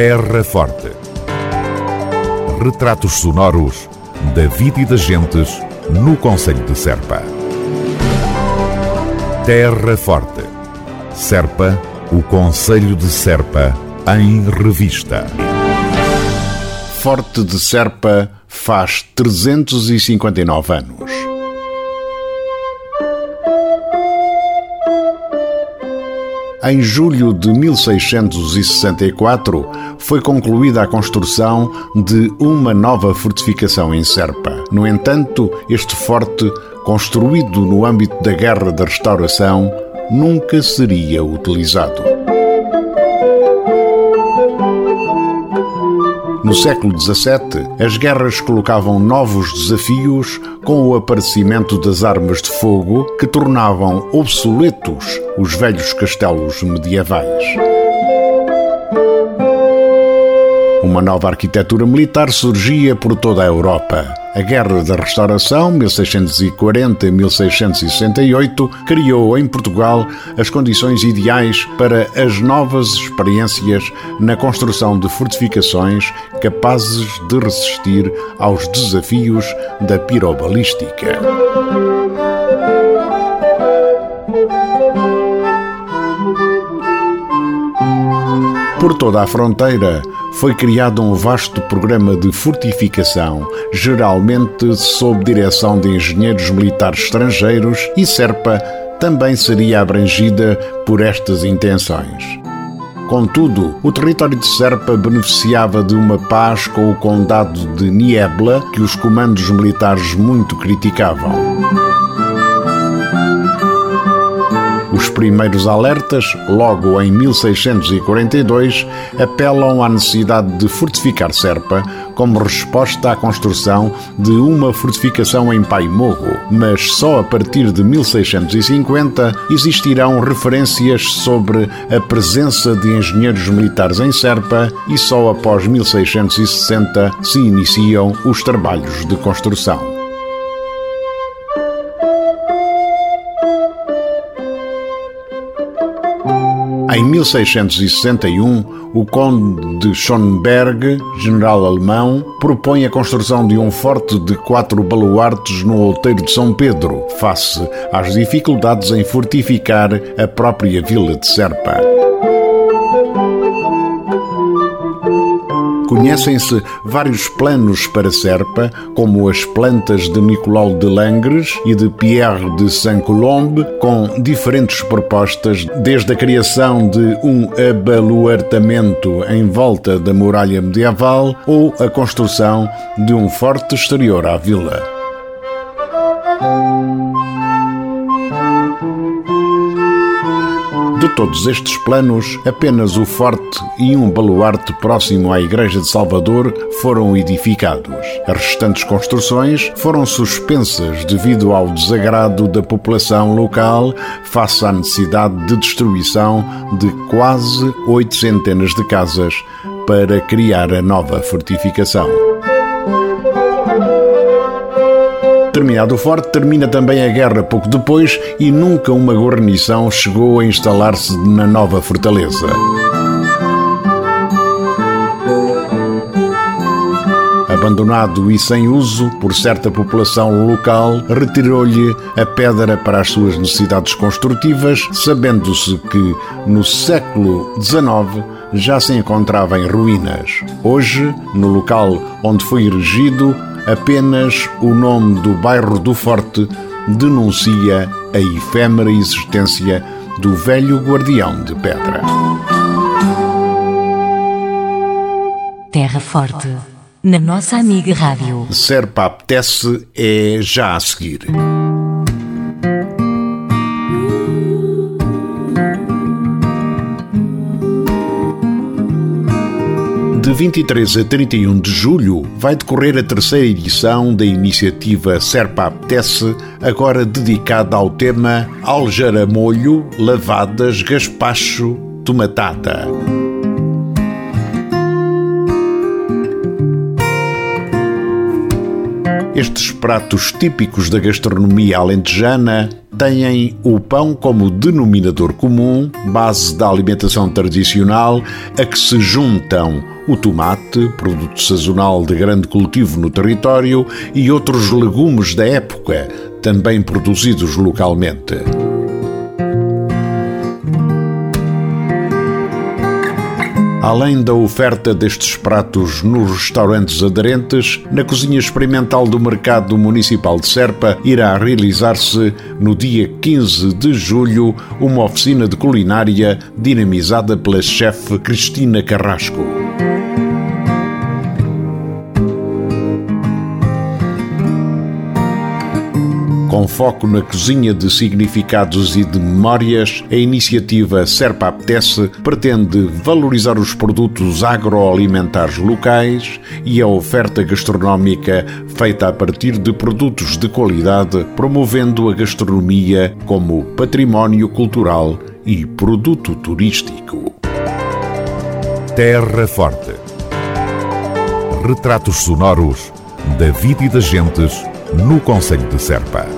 Terra Forte. Retratos sonoros da vida e das gentes no Conselho de Serpa. Terra Forte. Serpa, o Conselho de Serpa, em revista. Forte de Serpa faz 359 anos. Em julho de 1664 foi concluída a construção de uma nova fortificação em Serpa. No entanto, este forte, construído no âmbito da Guerra da Restauração, nunca seria utilizado. No século XVII, as guerras colocavam novos desafios com o aparecimento das armas de fogo que tornavam obsoletos os velhos castelos medievais. Uma nova arquitetura militar surgia por toda a Europa. A Guerra da Restauração, 1640-1668, criou em Portugal as condições ideais para as novas experiências na construção de fortificações capazes de resistir aos desafios da pirobalística. Por toda a fronteira foi criado um vasto programa de fortificação, geralmente sob direção de engenheiros militares estrangeiros, e Serpa também seria abrangida por estas intenções. Contudo, o território de Serpa beneficiava de uma paz com o condado de Niebla, que os comandos militares muito criticavam. Os primeiros alertas, logo em 1642, apelam à necessidade de fortificar Serpa como resposta à construção de uma fortificação em Paimorro, mas só a partir de 1650 existirão referências sobre a presença de engenheiros militares em Serpa e só após 1660 se iniciam os trabalhos de construção. Em 1661, o Conde de Schonberg, general alemão, propõe a construção de um forte de quatro baluartes no outeiro de São Pedro, face às dificuldades em fortificar a própria vila de Serpa. Conhecem-se vários planos para Serpa, como as plantas de Nicolau de Langres e de Pierre de Saint-Colombe, com diferentes propostas, desde a criação de um abaluartamento em volta da muralha medieval ou a construção de um forte exterior à vila. De todos estes planos, apenas o forte e um baluarte próximo à Igreja de Salvador foram edificados. As restantes construções foram suspensas devido ao desagrado da população local face à necessidade de destruição de quase oito centenas de casas para criar a nova fortificação. Terminado o forte, termina também a guerra pouco depois e nunca uma guarnição chegou a instalar-se na nova fortaleza. Abandonado e sem uso por certa população local, retirou-lhe a pedra para as suas necessidades construtivas, sabendo-se que no século XIX já se encontrava em ruínas. Hoje, no local onde foi erigido, apenas o nome do bairro do Forte denuncia a efêmera existência do velho guardião de pedra. Terra Forte, na nossa amiga Rádio. Serpa apetece é já a seguir. 23 a 31 de julho vai decorrer a terceira edição da iniciativa Serpa Apetece, agora dedicada ao tema Aljaramolho, Lavadas, Gaspacho, Tomatada. Estes pratos típicos da gastronomia alentejana têm o pão como denominador comum, base da alimentação tradicional, a que se juntam o tomate, produto sazonal de grande cultivo no território, e outros legumes da época, também produzidos localmente. Além da oferta destes pratos nos restaurantes aderentes, na cozinha experimental do Mercado Municipal de Serpa irá realizar-se no dia 15 de julho uma oficina de culinária dinamizada pela chefe Cristina Carrasco. Com foco na cozinha de significados e de memórias, a iniciativa Serpa Apetece pretende valorizar os produtos agroalimentares locais e a oferta gastronómica feita a partir de produtos de qualidade, promovendo a gastronomia como património cultural e produto turístico. Terra Forte. Retratos sonoros da vida e das gentes no Conselho de Serpa.